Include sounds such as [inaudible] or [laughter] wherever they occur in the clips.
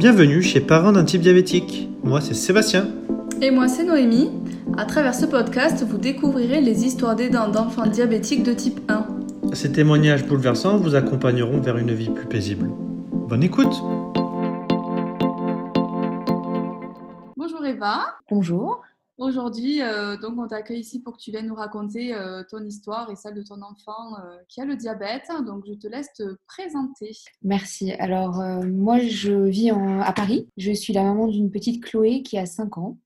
Bienvenue chez Parents d'un type diabétique. Moi, c'est Sébastien. Et moi, c'est Noémie. À travers ce podcast, vous découvrirez les histoires d'aidants d'enfants diabétiques de type 1. Ces témoignages bouleversants vous accompagneront vers une vie plus paisible. Bonne écoute Bonjour Eva. Bonjour. Aujourd'hui, euh, donc on t'accueille ici pour que tu viennes nous raconter euh, ton histoire et celle de ton enfant euh, qui a le diabète. Donc je te laisse te présenter. Merci. Alors moi, je vis à Paris. Je suis la maman d'une petite Chloé qui a 5 ans,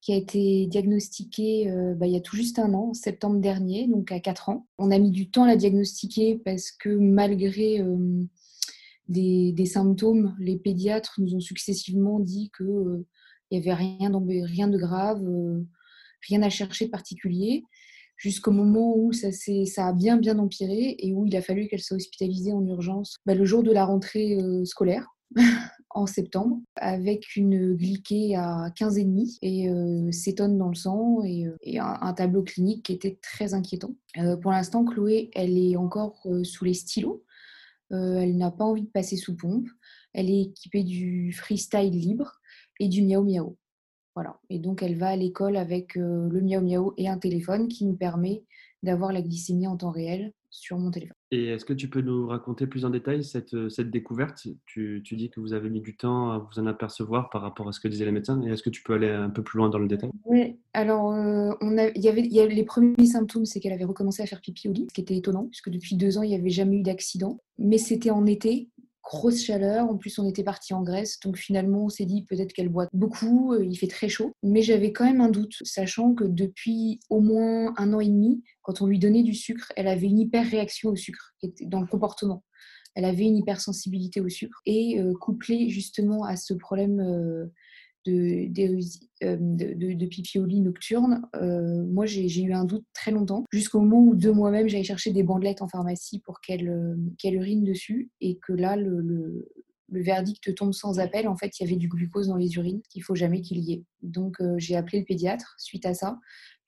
qui a été diagnostiquée bah, il y a tout juste un an, en septembre dernier, donc à 4 ans. On a mis du temps à la diagnostiquer parce que malgré des, des, symptômes, les pédiatres nous ont successivement dit que il n'y avait rien, rien de grave, euh, rien à chercher de particulier, jusqu'au moment où ça, ça a bien bien empiré et où il a fallu qu'elle soit hospitalisée en urgence bah, le jour de la rentrée euh, scolaire. [laughs] en septembre avec une glyquée à 15,5 et euh, cétone dans le sang et, un, tableau clinique qui était très inquiétant. pour l'instant, Chloé, elle est encore sous les stylos. elle n'a pas envie de passer sous pompe. Elle est équipée du freestyle libre et du miao miao. Voilà. Et donc, elle va à l'école avec euh, le miao miao et un téléphone qui nous permet d'avoir la glycémie en temps réel sur mon téléphone. Et est-ce que tu peux nous raconter plus en détail cette, cette découverte? Tu, tu, dis que vous avez mis du temps à vous en apercevoir par rapport à ce que disaient les médecins. Et est-ce que tu peux aller un peu plus loin dans le détail? Oui, alors euh, on a, y avait, y avait les premiers symptômes, c'est qu'elle avait recommencé à faire pipi au lit, ce qui était étonnant, puisque depuis deux ans, il n'y avait jamais eu d'accident. Mais c'était en été, grosse chaleur. En plus, on était parti en Grèce. Donc finalement, on s'est dit peut-être qu'elle boit beaucoup. Euh, il fait très chaud. Mais j'avais quand même un doute, sachant que depuis au moins un an et demi, quand on lui donnait du sucre, elle avait une hyper réaction au sucre dans le comportement. Elle avait une hypersensibilité au sucre. Et euh, couplé justement à ce problème euh, euh, de, de, de, pipi au lit nocturne, euh, moi j'ai eu un doute très longtemps, jusqu'au moment où de moi-même j'allais chercher des bandelettes en pharmacie pour qu'elle euh, qu'elle urine dessus, et que là le, verdict tombe sans appel. En fait, il y avait du glucose dans les urines, qu'il faut jamais qu'il y ait. Donc j'ai appelé le pédiatre suite à ça,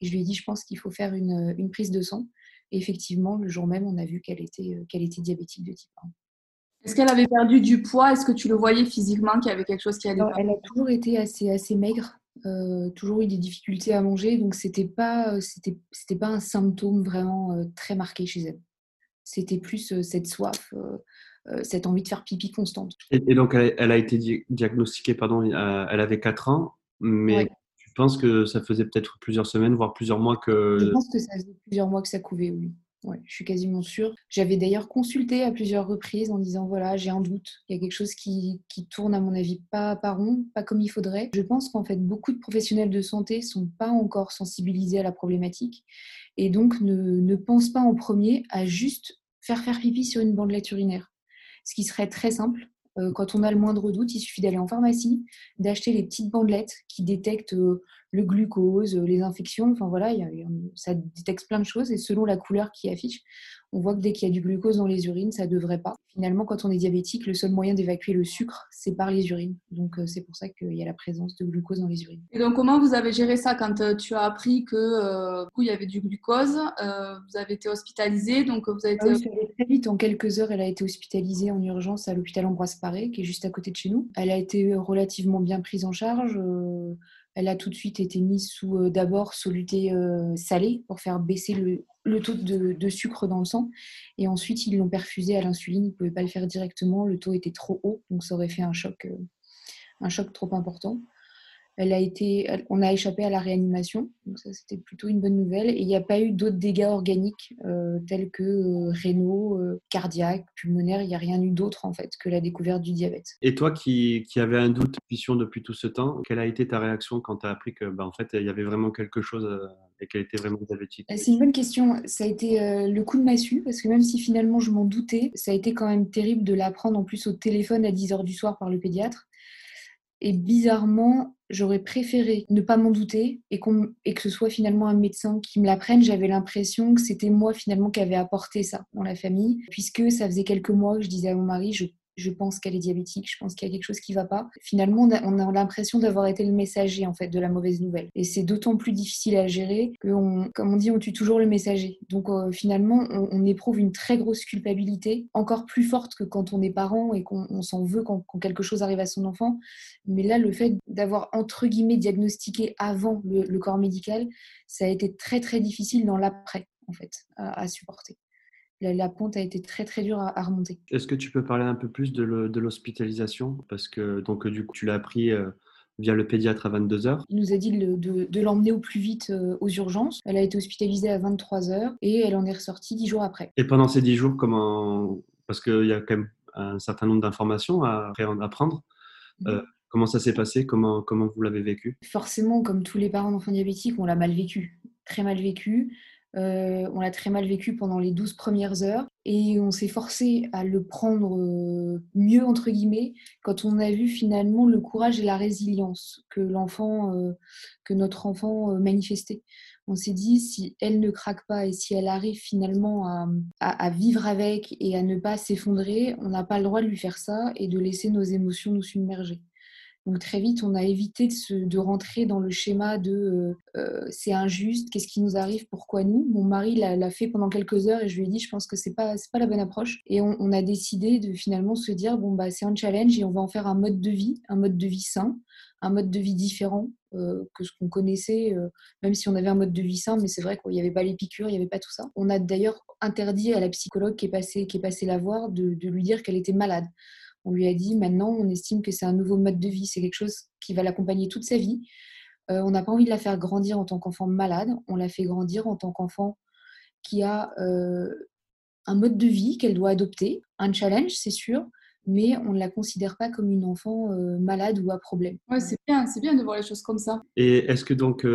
et je lui ai dit je pense qu'il faut faire une, une, prise de sang. Et effectivement, le jour même, on a vu qu'elle était, qu'elle était diabétique de type 1. Est-ce qu'elle avait perdu du poids? Est-ce que tu le voyais physiquement qu'il y avait quelque chose qui allait pas? Elle a toujours été assez, assez maigre, euh, toujours eu des difficultés à manger, donc c'était pas, euh, c'était, c'était pas un symptôme vraiment euh, très marqué chez elle. C'était plus cette soif, cette envie de faire pipi constante. Et, donc elle, a été diagnostiquée, pardon, elle avait 4 ans, mais tu penses que ça faisait peut-être plusieurs semaines, voire plusieurs mois que... Je pense que ça faisait plusieurs mois que ça couvait, oui. Ouais, je suis quasiment sûre. J'avais d'ailleurs consulté à plusieurs reprises en disant voilà, j'ai un doute, il y a quelque chose qui, qui, tourne à mon avis pas, pas rond, pas comme il faudrait. Je pense qu'en fait, beaucoup de professionnels de santé sont pas encore sensibilisés à la problématique et donc ne, ne pensent pas en premier à juste faire faire pipi sur une bandelette urinaire. Ce qui serait très simple. Euh, quand on a le moindre doute, il suffit d'aller en pharmacie, d'acheter les petites bandelettes qui détectent euh, le glucose, euh, les infections, enfin voilà, ça détecte plein de choses et selon la couleur qui affiche, on voit que dès qu'il y a du glucose dans les urines, ça ne devrait pas. Finalement, quand on est diabétique, le seul moyen d'évacuer le sucre, c'est par les urines. Donc euh, c'est pour ça qu'il y a la présence de glucose dans les urines. Et donc comment vous avez géré ça quand euh, tu as appris que il y avait du glucose Vous avez été hospitalisé, donc vous avez été... Ah très vite, en quelques heures, elle a été hospitalisée en urgence à l'hôpital Ambroise Paré, qui est juste à côté de chez nous. Elle a été relativement bien prise en charge. Elle a tout de suite été mise sous euh, d'abord soluté euh, salé pour faire baisser le, taux de, sucre dans le sang. Et ensuite, ils l'ont perfusée à l'insuline. Ils ne pouvaient pas le faire directement. Le taux était trop haut, donc ça aurait fait un choc, euh, un choc trop important a été, on a échappé à la réanimation, donc ça c'était plutôt une bonne nouvelle. Et il n'y a pas eu d'autres dégâts organiques euh, tels que euh, rénaux, euh, cardiaques, pulmonaires. Il n'y a rien eu d'autre en fait que la découverte du diabète. Et toi qui, qui avais un doute depuis tout ce temps, quelle a été ta réaction quand tu as appris que bah, en fait il y avait vraiment quelque chose et qu'elle était vraiment diabétique? C'est une bonne question. Ça a été le coup de massue parce que même si finalement je m'en doutais, ça a été quand même terrible de l'apprendre en plus au téléphone à 10h du soir par le pédiatre. Et bizarrement, j'aurais préféré ne pas m'en douter et, et, que ce soit finalement un médecin qui me l'apprenne. J'avais l'impression que c'était moi finalement qui avait apporté ça dans la famille, puisque ça faisait quelques mois que je disais à mon mari, je je pense qu'elle est diabétique, je pense qu'il y a quelque chose qui ne va pas. Finalement, on a, l'impression d'avoir été le messager en fait de la mauvaise nouvelle. Et c'est d'autant plus difficile à gérer que, comme on dit, on tue toujours le messager. Donc euh, finalement, on, éprouve une très grosse culpabilité, encore plus forte que quand on est parent et qu'on s'en veut quand, quelque chose arrive à son enfant. Mais là, le fait d'avoir entre guillemets diagnostiqué avant le, corps médical, ça a été très très difficile dans l'après en fait à supporter la, pente a été très très dure à, remonter. Est-ce que tu peux parler un peu plus de l'hospitalisation? Parce que donc, du coup, tu l'as appris euh, via le pédiatre à 22h. Il nous a dit de, l'emmener au plus vite euh, aux urgences. Elle a été hospitalisée à 23h et elle en est ressortie 10 jours après. Et pendant ces 10 jours, comment Parce qu'il y a quand même un certain nombre d'informations à apprendre. Mhm. Euh, comment ça s'est passé? Comment, comment vous l'avez vécu? Forcément, comme tous les parents d'enfants diabétiques, on l'a mal vécu. Très mal vécu. Euh, on l'a très mal vécu pendant les 12 premières heures et on s'est forcé à le prendre euh, mieux, entre guillemets, quand on a vu finalement le courage et la résilience que l'enfant, euh, que notre enfant manifestait. On s'est dit, si elle ne craque pas et si elle arrive finalement à vivre avec et à ne pas s'effondrer, on n'a pas le droit de lui faire ça et de laisser nos émotions nous submerger. Donc très vite, on a évité de, rentrer dans le schéma de euh, euh, c'est injuste, qu'est-ce qui nous arrive, pourquoi nous? Mon mari l'a fait pendant quelques heures et je lui ai dit je pense que c'est pas pas la bonne approche. Et on, a décidé de finalement se dire bon bah c'est un challenge et on va en faire un mode de vie, un mode de vie sain, un mode de vie différent euh, que ce qu'on connaissait, même si on avait un mode de vie sain, mais c'est vrai qu'il n'y avait pas les piqûres, il n'y avait pas tout ça. On a d'ailleurs interdit à la psychologue qui est passée, qui est passée la voir de lui dire qu'elle était malade. On lui a dit maintenant, on estime que c'est un nouveau mode de vie, c'est quelque chose qui va l'accompagner toute sa vie. Euh, on n'a pas envie de la faire grandir en tant qu'enfant malade, on la fait grandir en tant qu'enfant qui a euh, un mode de vie qu'elle doit adopter, un challenge, c'est sûr, mais on ne la considère pas comme une enfant euh, malade ou à problème. Ouais, c'est bien, c'est bien de voir les choses comme ça. Et est-ce que donc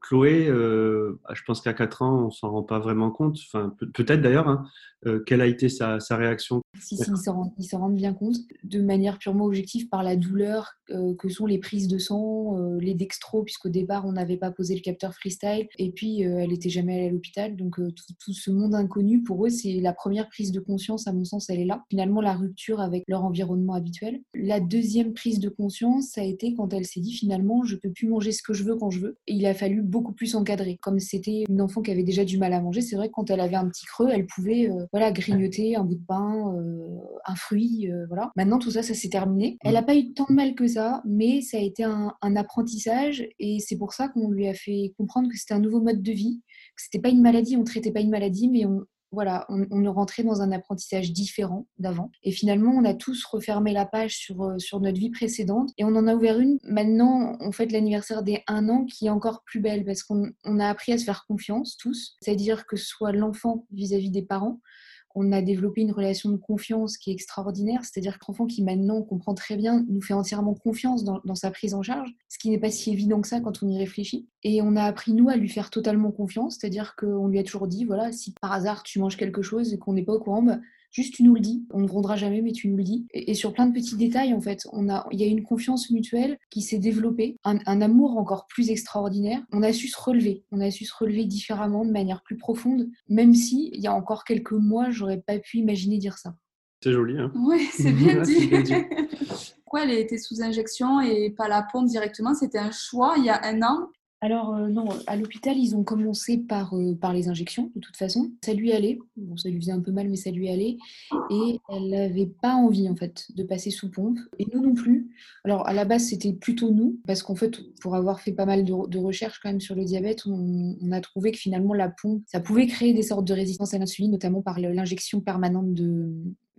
Chloé, je pense qu'à 4 ans, on s'en rend pas vraiment compte, enfin peut-être d'ailleurs, hein, euh, quelle a été sa, réaction? Si, si, ils s'en rendent, bien compte, de manière purement objective, par la douleur euh, que sont les prises de sang, euh, les dextros, puisqu'au départ, on n'avait pas posé le capteur freestyle, et puis elle n'était jamais allée à l'hôpital. Donc tout, ce monde inconnu, pour eux, c'est la première prise de conscience, à mon sens, elle est là. Finalement, la rupture avec leur environnement habituel. La deuxième prise de conscience, ça a été quand elle s'est dit, finalement, je peux plus manger ce que je veux quand je veux. Et il a fallu beaucoup plus encadrer. Comme c'était une enfant qui avait déjà du mal à manger, c'est vrai que quand elle avait un petit creux, elle pouvait voilà, grignoter un bout de pain, euh, un fruit, euh, voilà. Maintenant, tout ça, ça s'est terminé. Elle n'a pas eu tant de mal que ça, mais ça a été un, apprentissage et c'est pour ça qu'on lui a fait comprendre que c'était un nouveau mode de vie, que c'était pas une maladie, on traitait pas une maladie, mais on, voilà, on, on, rentrait dans un apprentissage différent d'avant. Et finalement, on a tous refermé la page sur, euh, sur notre vie précédente et on en a ouvert une. Maintenant, on fête l'anniversaire des un an qui est encore plus belle parce qu'on a appris à se faire confiance tous, c'est-à-dire que ce soit l'enfant vis-à-vis des parents, on a développé une relation de confiance qui est extraordinaire, c'est-à-dire que l'enfant qui maintenant comprend très bien nous fait entièrement confiance dans, sa prise en charge, ce qui n'est pas si évident que ça quand on y réfléchit. Et on a appris, nous, à lui faire totalement confiance, c'est-à-dire qu'on lui a toujours dit, voilà, si par hasard tu manges quelque chose et qu'on n'est pas au courant, bah, Juste, tu nous le dis. On ne grondera jamais, mais tu nous le dis. Et, sur plein de petits détails, en fait, on a, il y a une confiance mutuelle qui s'est développée, un, amour encore plus extraordinaire. On a su se relever. On a su se relever différemment, de manière plus profonde, même si il y a encore quelques mois, j'aurais pas pu imaginer dire ça. C'est joli, hein Oui, [laughs] c'est bien dit. Pourquoi elle était sous injection et pas la pompe directement? C'était un choix il y a un an alors euh, non, à l'hôpital, ils ont commencé par, euh, par les injections, de toute façon. Ça lui allait, bon, ça lui faisait un peu mal, mais ça lui allait. Et elle n'avait pas envie, en fait, de passer sous pompe. Et nous non plus. Alors à la base, c'était plutôt nous, parce qu'en fait, pour avoir fait pas mal de, recherches quand même sur le diabète, on, a trouvé que finalement, la pompe, ça pouvait créer des sortes de résistance à l'insuline, notamment par l'injection permanente de,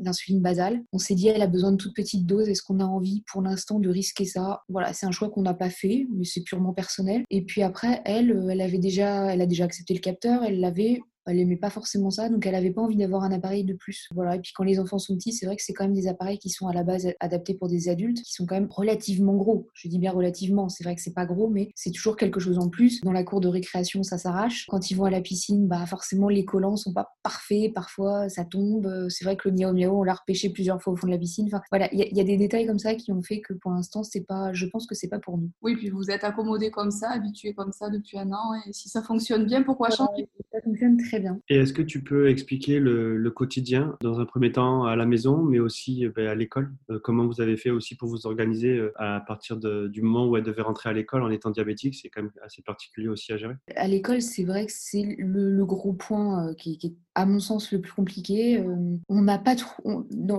d'insuline basale. On s'est dit, elle a besoin de toutes petites doses. Est-ce qu'on a envie pour l'instant de risquer ça? Voilà, c'est un choix qu'on n'a pas fait, mais c'est purement personnel. Et puis après, elle, euh, elle avait déjà, elle a déjà accepté le capteur. Elle l'avait elle aimait pas forcément ça, donc elle avait pas envie d'avoir un appareil de plus. Voilà. Et puis quand les enfants sont petits, c'est vrai que c'est quand même des appareils qui sont à la base adaptés pour des adultes, qui sont quand même relativement gros. Je dis bien relativement. C'est vrai que c'est pas gros, mais c'est toujours quelque chose en plus. Dans la cour de récréation, ça s'arrache. Quand ils vont à la piscine, bah forcément les collants sont pas parfaits. Parfois, ça tombe. C'est vrai que le miao miao, on l'a repêché plusieurs fois au fond de la piscine. Enfin, voilà, il y, a des détails comme ça qui ont fait que pour l'instant, c'est pas. Je pense que c'est pas pour nous. Oui, puis vous êtes accommodé comme ça, habitué comme ça depuis un an, et si ça fonctionne bien, pourquoi changer? Ça fonctionne très très bien. Et est-ce que tu peux expliquer le, quotidien, dans un premier temps à la maison, mais aussi ben, à l'école? Comment vous avez fait aussi pour vous organiser à partir du moment où elle devait rentrer à l'école en étant diabétique? C'est quand même assez particulier aussi à gérer. À l'école, c'est vrai que c'est le, gros point qui, qui est à mon sens, le plus compliqué. Euh, on n'a pas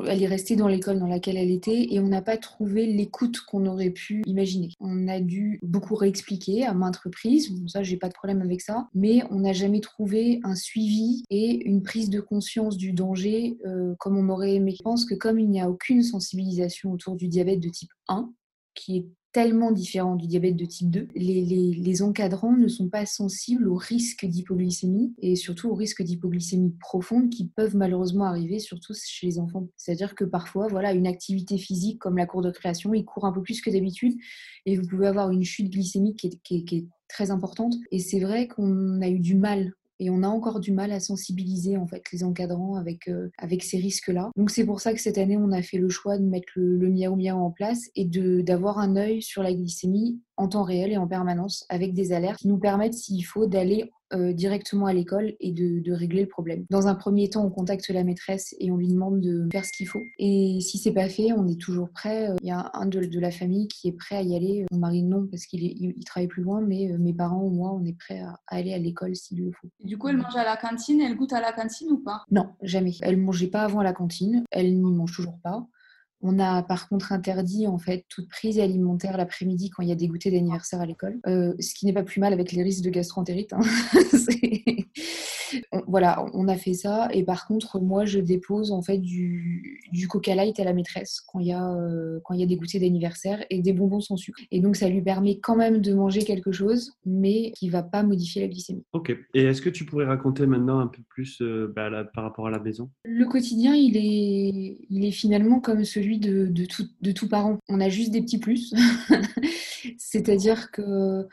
elle est restée dans l'école dans laquelle elle était et on n'a pas trouvé l'écoute qu'on aurait pu imaginer. On a dû beaucoup réexpliquer à maintes reprises. ça, j'ai pas de problème avec ça. Mais on n'a jamais trouvé un suivi et une prise de conscience du danger euh, comme on aurait aimé. Je pense que comme il n'y a aucune sensibilisation autour du diabète de type 1, qui est tellement différent du diabète de type 2. Les, encadrants ne sont pas sensibles au risque d'hypoglycémie et surtout au risque d'hypoglycémie profonde qui peuvent malheureusement arriver surtout chez les enfants. C'est-à-dire que parfois, voilà, une activité physique comme la cour de création, il court un peu plus que d'habitude et vous pouvez avoir une chute glycémique qui est très importante. Et c'est vrai qu'on a eu du mal et on a encore du mal à sensibiliser en fait les encadrants avec, euh, avec ces risques-là. Donc c'est pour ça que cette année on a fait le choix de mettre le, le miaou miaou en place et d'avoir un œil sur la glycémie en temps réel et en permanence avec des alertes qui nous permettent s'il faut d'aller euh, directement à l'école et de, régler le problème. Dans un premier temps, on contacte la maîtresse et on lui demande de faire ce qu'il faut. Et si c'est pas fait, on est toujours prêt. Il y a un de, de, la famille qui est prêt à y aller. Mon mari non parce qu'il il, travaille plus loin, mais euh, mes parents ou moi, on est prêt à, aller à l'école s'il le faut. du coup, elle mange à la cantine. Elle goûte à la cantine ou pas? Non, jamais. Elle mangeait pas avant la cantine. Elle n'y mange toujours pas. On a par contre interdit en fait toute prise alimentaire l'après-midi quand il y a des goûters d'anniversaire à l'école, euh, ce qui n'est pas plus mal avec les risques de gastroentérite. Hein. [laughs] voilà, on a fait ça. Et par contre, moi, je dépose en fait du, Coca Light à la maîtresse quand il y a, euh, quand il y a des goûters d'anniversaire et des bonbons sans sucre. Et donc, ça lui permet quand même de manger quelque chose, mais qui va pas modifier la glycémie. Ok. Et est-ce que tu pourrais raconter maintenant un peu plus euh, bah, par rapport à la maison? Le quotidien, il est, il est finalement comme celui de, de, tout, de tout parent. On a juste des petits plus. [laughs] C'est-à-dire que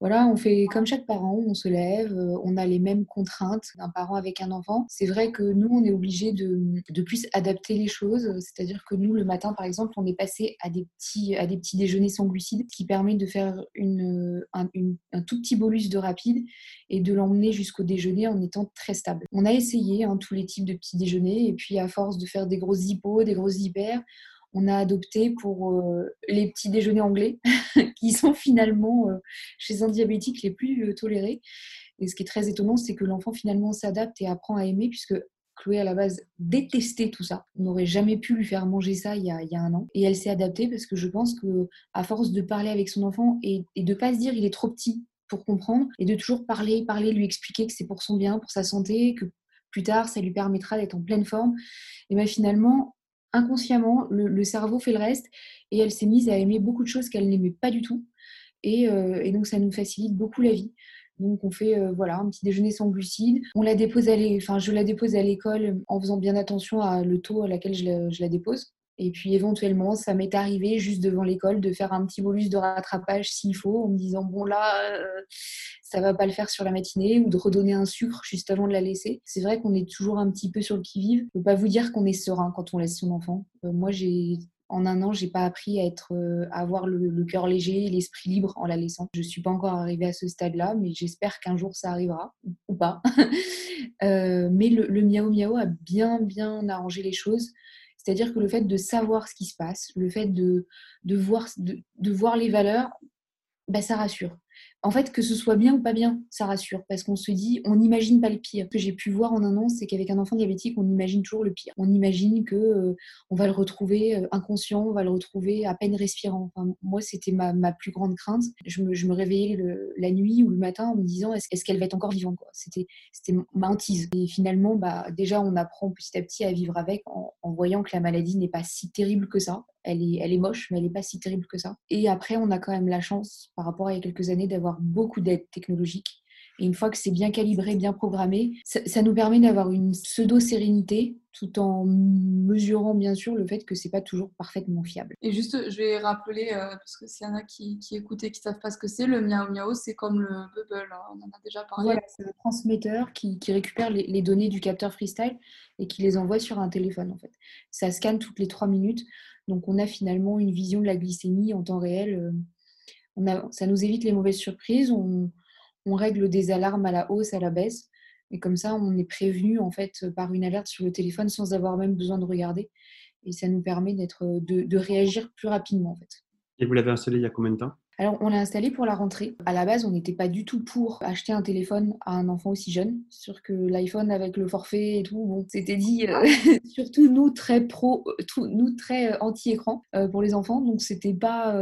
voilà, on fait comme chaque parent, on se lève, euh, on a les mêmes contraintes d'un parent avec un enfant. C'est vrai que nous, on est obligé de, de, plus adapter les choses. C'est-à-dire que nous, le matin, par exemple, on est passé à des petits, à des petits déjeuners sans glucides, ce qui permet de faire une, un, un tout petit bolus de rapide et de l'emmener jusqu'au déjeuner en étant très stable. On a essayé hein, tous les types de petits déjeuners et puis à force de faire des grosses hippos, des grosses hyper, on a adopté pour euh, les petits déjeuners anglais, [laughs] qui sont finalement euh, chez un diabétique les plus euh, tolérés. Et ce qui est très étonnant, c'est que l'enfant finalement s'adapte et apprend à aimer, puisque Chloé, à la base, détestait tout ça. On n'aurait jamais pu lui faire manger ça il y a, un an. Et elle s'est adaptée parce que je pense que à force de parler avec son enfant et, de pas se dire il est trop petit pour comprendre, et de toujours parler, parler, lui expliquer que c'est pour son bien, pour sa santé, que plus tard, ça lui permettra d'être en pleine forme. Et bien finalement, inconsciemment, le, cerveau fait le reste et elle s'est mise à aimer beaucoup de choses qu'elle n'aimait pas du tout. Et, euh, donc, ça nous facilite beaucoup la vie. Donc, on fait euh, voilà un petit déjeuner sans glucides. On la dépose à enfin, je la dépose à l'école en faisant bien attention à le taux à laquelle je la dépose. Et puis éventuellement, ça m'est arrivé juste devant l'école de faire un petit bolus de rattrapage s'il faut, en me disant bon là, euh, ça va pas le faire sur la matinée, ou de redonner un sucre juste avant de la laisser. C'est vrai qu'on est toujours un petit peu sur le qui-vive. Je peux pas vous dire qu'on est serein quand on laisse son enfant. Euh, moi, j'ai en un an, j'ai pas appris à être, euh, à avoir le, cœur léger, l'esprit libre en la laissant. Je suis pas encore arrivée à ce stade-là, mais j'espère qu'un jour ça arrivera ou pas. [laughs] mais le, le miao miao a bien bien arrangé les choses. C'est-à-dire que le fait de savoir ce qui se passe, le fait de, voir les valeurs, bah, ça rassure en fait, que ce soit bien ou pas bien, ça rassure parce qu'on se dit, on n'imagine pas le pire. Ce que j'ai pu voir en un an, c'est qu'avec un enfant diabétique, on imagine toujours le pire. On imagine que euh, on va le retrouver euh, inconscient, on va le retrouver à peine respirant. moi, c'était ma, plus grande crainte. Je me, réveillais la nuit ou le matin en me disant, est-ce, qu'elle va être encore vivante C'était, ma hantise. Et finalement, bah, déjà, on apprend petit à petit à vivre avec en, en voyant que la maladie n'est pas si terrible que ça elle est, elle est moche, mais elle n'est pas si terrible que ça. Et après, on a quand même la chance, par rapport à il y a quelques années, d'avoir beaucoup d'aides technologiques. Et une fois que c'est bien calibré, bien programmé, ça, nous permet d'avoir une pseudo-sérénité tout en mesurant bien sûr le fait que c'est pas toujours parfaitement fiable. Et juste, je vais rappeler, euh, parce que s'il y en a qui, qui écoutent et qui savent pas ce que c'est, le miao miao, c'est comme le bubble, hein, on en a déjà parlé. Voilà, c'est le transmetteur qui, qui récupère les, les, données du capteur freestyle et qui les envoie sur un téléphone en fait. Ça scanne toutes les trois minutes. Donc on a finalement une vision de la glycémie en temps réel. Euh, on ça nous évite les mauvaises surprises. On, règle des alarmes à la hausse, à la baisse. Et comme ça, on est prévenu en fait par une alerte sur le téléphone sans avoir même besoin de regarder. Et ça nous permet d'être, de, réagir plus rapidement. Et vous l'avez installé il y a combien de temps? Alors, on l'a installé pour la rentrée. À la base, on n'était pas du tout pour acheter un téléphone à un enfant aussi jeune. Sûr que l'iPhone avec le forfait et tout, bon, c'était dit, euh, [laughs] surtout nous très pro, euh, nous très euh, anti-écran pour les enfants. Donc, c'était pas.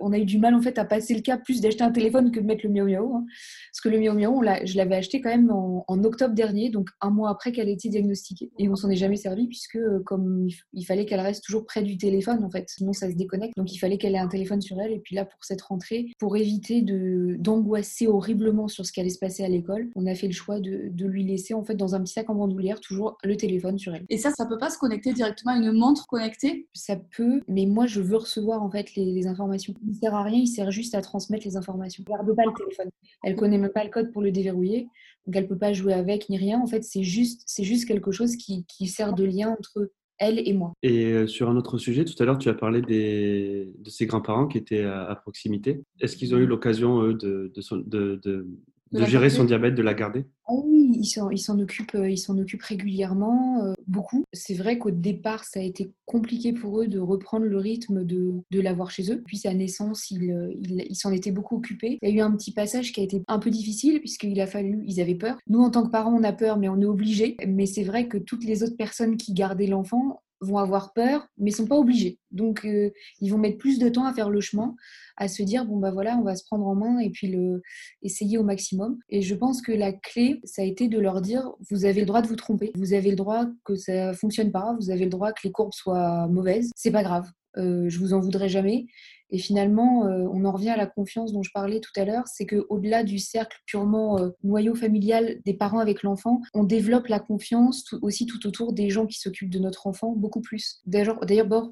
on a eu du mal en fait à passer le cap plus d'acheter un téléphone que de mettre le Miao Miao. Hein. Parce que le Miao Miao, je l'avais acheté quand même en, octobre dernier, donc un mois après qu'elle ait été diagnostiquée. Et on s'en est jamais servi puisque comme il fallait qu'elle reste toujours près du téléphone en fait, sinon ça se déconnecte. Donc il fallait qu'elle ait un téléphone sur elle. Et puis là, pour cette rentrée, pour éviter d'angoisser horriblement sur ce qui allait se passer à l'école. On a fait le choix de, lui laisser en fait dans un petit sac en bandoulière toujours le téléphone sur elle. Et ça, ça peut pas se connecter directement à une montre connectée? Ça peut, mais moi je veux recevoir en fait les, informations. Il ne sert à rien, il sert juste à transmettre les informations. Elle garde pas le téléphone. Elle connaît même pas le code pour le déverrouiller, donc elle peut pas jouer avec ni rien. En fait, c'est juste, c'est juste quelque chose qui, qui sert de lien entre elle et moi. Et euh, sur un autre sujet, tout à l'heure, tu as parlé des, de ses grands-parents qui étaient à, proximité. Est-ce qu'ils ont eu l'occasion, eux, de, de, de, de gérer son diabète, de la garder? Ah Oui, ils s'en ils occupent, euh, ils s'en occupent régulièrement, euh, beaucoup. C'est vrai qu'au départ, ça a été compliqué pour eux de reprendre le rythme de, de l'avoir chez eux. Puis sa naissance, ils il, il s'en étaient beaucoup occupés. Il y a eu un petit passage qui a été un peu difficile puisqu'il a fallu, ils avaient peur. Nous, en tant que parents, on a peur, mais on est obligés. Mais c'est vrai que toutes les autres personnes qui gardaient l'enfant vont avoir peur, mais sont pas obligés. Donc, euh, ils vont mettre plus de temps à faire le chemin, à se dire bon bah voilà, on va se prendre en main et puis le essayer au maximum. Et je pense que la clé, ça a été de leur dire vous avez le droit de vous tromper, vous avez le droit que ça fonctionne pas, vous avez le droit que les courbes soient mauvaises, c'est pas grave. Euh, je vous en voudrais jamais. Et finalement, euh, on en revient à la confiance dont je parlais tout à l'heure, c'est qu'au-delà du cercle purement euh, noyau familial des parents avec l'enfant, on développe la confiance aussi tout autour des gens qui s'occupent de notre enfant beaucoup plus. D'ailleurs,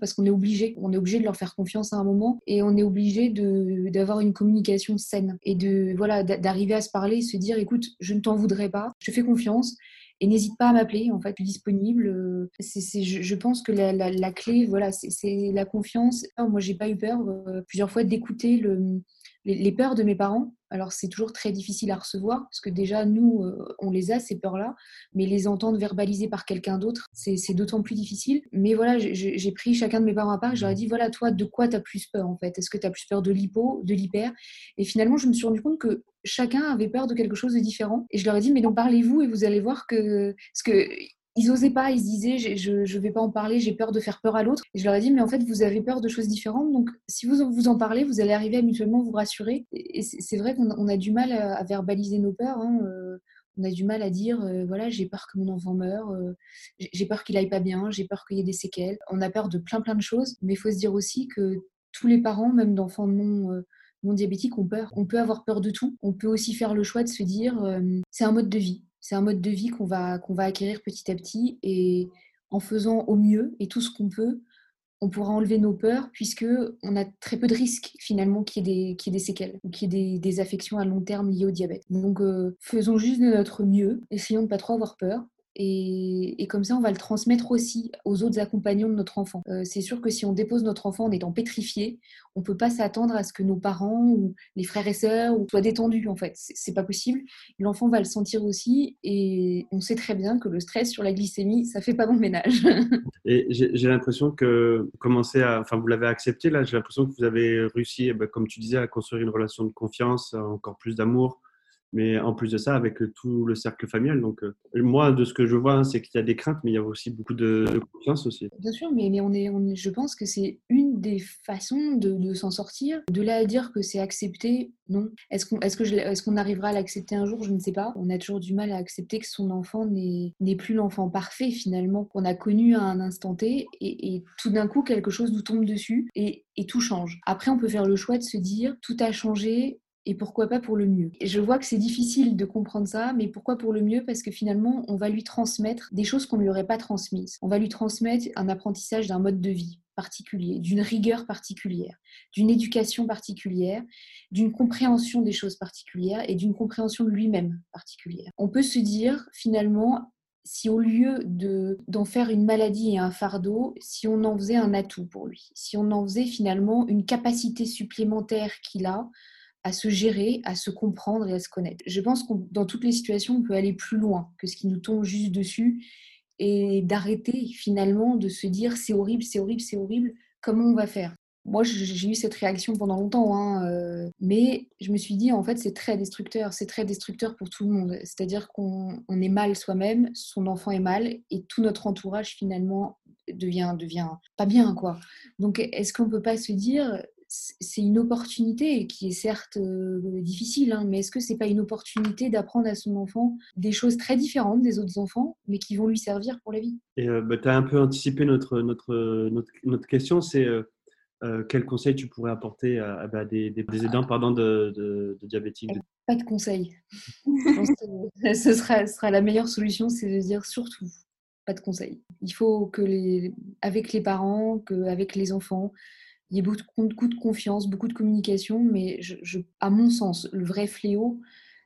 parce qu'on est obligé, on est obligé de leur faire confiance à un moment et on est obligé d'avoir une communication saine et de voilà d'arriver à se parler se dire écoute, je ne t'en voudrais pas, je fais confiance et n'hésite pas à m'appeler, en fait, disponible. Euh, je, pense que la, la, clé, voilà, c'est, la confiance. Moi, j'ai pas eu peur euh, plusieurs fois d'écouter le, les, peurs de mes parents. Alors, c'est toujours très difficile à recevoir, parce que déjà, nous, euh, on les a, ces peurs-là, mais les entendre verbalisées par quelqu'un d'autre, c'est, d'autant plus difficile. Mais voilà, j'ai pris chacun de mes parents à part, ai dit, voilà, toi, de quoi tu as plus peur, en fait? Est-ce que tu as plus peur de l'hypo, de l'hyper? Et finalement, je me suis rendu compte que chacun avait peur de quelque chose de différent. Et je leur ai dit, mais donc parlez-vous, et vous allez voir que... Parce que ils osaient pas, ils se disaient je ne vais pas en parler, j'ai peur de faire peur à l'autre. Je leur ai dit mais en fait vous avez peur de choses différentes, donc si vous vous en parlez, vous allez arriver à mutuellement vous rassurer. Et c'est vrai qu'on a du mal à, verbaliser nos peurs. Hein, euh, on a du mal à dire euh, voilà j'ai peur que mon enfant meure, euh, j'ai peur qu'il aille pas bien, j'ai peur qu'il y ait des séquelles. On a peur de plein plein de choses, mais il faut se dire aussi que tous les parents, même d'enfants non diabétiques, ont peur. On peut avoir peur de tout. On peut aussi faire le choix de se dire c'est un mode de vie c'est un mode de vie qu'on va, va acquérir petit à petit et en faisant au mieux et tout ce qu'on peut, on pourra enlever nos peurs puisque on a très peu de risques finalement qu'il y ait des, des séquelles ou qu'il y ait des, affections à long terme liées au diabète. Donc euh, faisons juste de notre mieux, essayons de ne pas trop avoir peur et, comme ça, on va le transmettre aussi aux autres accompagnants de notre enfant. Euh, c'est sûr que si on dépose notre enfant en étant pétrifié, on ne peut pas s'attendre à ce que nos parents ou les frères et sœurs soient détendus. En fait, c'est pas possible. L'enfant va le sentir aussi, et on sait très bien que le stress sur la glycémie, ça fait pas bon ménage. [laughs] et j'ai l'impression que commencer à, enfin, vous l'avez accepté là. J'ai l'impression que vous avez réussi, eh ben, comme tu disais, à construire une relation de confiance, encore plus d'amour mais en plus de ça, avec tout le cercle familial. Donc, euh, moi, de ce que je vois, hein, c'est qu'il y a des craintes, mais il y a aussi beaucoup de, confiance aussi. Bien sûr, mais, on est, je pense que c'est une des façons de, s'en sortir. De là à dire que c'est accepté, non. Est-ce qu'on est est qu'on arrivera à l'accepter un jour? Je ne sais pas. On a toujours du mal à accepter que son enfant n'est plus l'enfant parfait, finalement, qu'on a connu à un instant T, et, tout d'un coup, quelque chose nous tombe dessus, et tout change. Après, on peut faire le choix de se dire, tout a changé, et pourquoi pas pour le mieux. je vois que c'est difficile de comprendre ça, mais pourquoi pour le mieux? Parce que finalement, on va lui transmettre des choses qu'on ne lui aurait pas transmises. On va lui transmettre un apprentissage d'un mode de vie particulier, d'une rigueur particulière, d'une éducation particulière, d'une compréhension des choses particulières et d'une compréhension de lui-même particulière. On peut se dire finalement si au lieu de d'en faire une maladie et un fardeau, si on en faisait un atout pour lui, si on en faisait finalement une capacité supplémentaire qu'il a à se gérer, à se comprendre et à se connaître. Je pense que dans toutes les situations, on peut aller plus loin que ce qui nous tombe juste dessus et d'arrêter finalement de se dire c'est horrible, c'est horrible, c'est horrible, comment on va faire? Moi, j'ai eu cette réaction pendant longtemps, hein, euh, mais je me suis dit, en fait, c'est très destructeur. C'est très destructeur pour tout le monde. C'est-à-dire qu'on est mal soi-même, son enfant est mal, et tout notre entourage, finalement, devient, devient pas bien, quoi. Donc, est-ce qu'on peut pas se dire, c'est une opportunité qui est certes euh, difficile, hein, mais est-ce que c'est pas une opportunité d'apprendre à son enfant des choses très différentes des autres enfants, mais qui vont lui servir pour la vie? Et euh, bah, tu as un peu anticipé notre, notre, notre, question, c'est euh, quel conseil tu pourrais apporter à, bah, des, des, aidants pardon, de, de, diabétiques? Pas de conseil. [laughs] ce, sera, ce sera la meilleure solution, c'est de dire surtout pas de conseil. Il faut que les, avec les parents, qu'avec les enfants, il y a beaucoup de confiance, beaucoup de communication, mais à mon sens, le vrai fléau,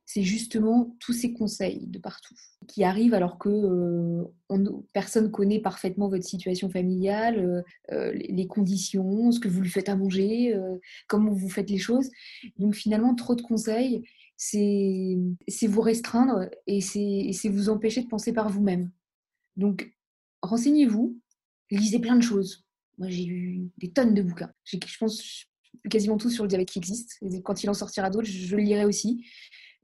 c'est justement tous ces conseils de partout qui arrivent alors que euh, on, personne connaît parfaitement votre situation familiale, euh, euh, les conditions, ce que vous lui faites à manger, comment vous faites les choses. Donc finalement, trop de conseils, c'est vous restreindre et c'est vous empêcher de penser par vous-même. Donc renseignez-vous, lisez plein de choses. Moi, j'ai eu des tonnes de bouquins. Je pense quasiment tout sur le diabète qui existe. Et quand il en sortira d'autres, je, le lirai aussi.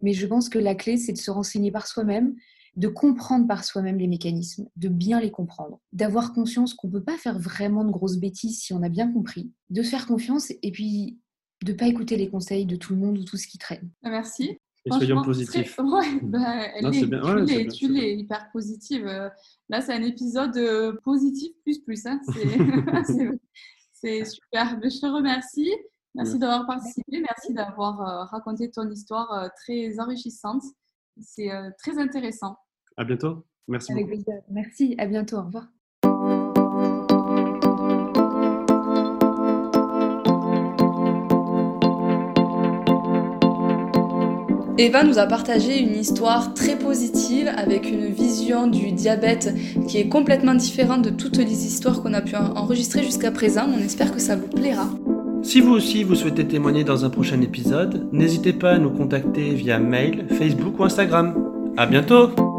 Mais je pense que la clé, c'est de se renseigner par soi-même, de comprendre par soi-même les mécanismes, de bien les comprendre, d'avoir conscience qu'on ne peut pas faire vraiment de grosses bêtises si on a bien compris, de faire confiance et puis de ne pas écouter les conseils de tout le monde ou tout ce qui traîne. Merci. Et soyons positifs. Ouais, bah, elle est, tu l'es, hyper positive. Là, c'est un épisode euh, positif plus plus. Hein. C'est [laughs] [laughs] super. Je te remercie. Merci d'avoir participé. Merci d'avoir euh, raconté ton histoire euh, très enrichissante. C'est très intéressant. À bientôt. Merci. Avec Merci. À bientôt. Au revoir. Eva nous a partagé une histoire très positive avec une vision du diabète qui est complètement différente de toutes les histoires qu'on a pu enregistrer jusqu'à présent. On espère que ça vous plaira. Si vous aussi vous souhaitez témoigner dans un prochain épisode, n'hésitez pas à nous contacter via mail, Facebook ou Instagram. À bientôt!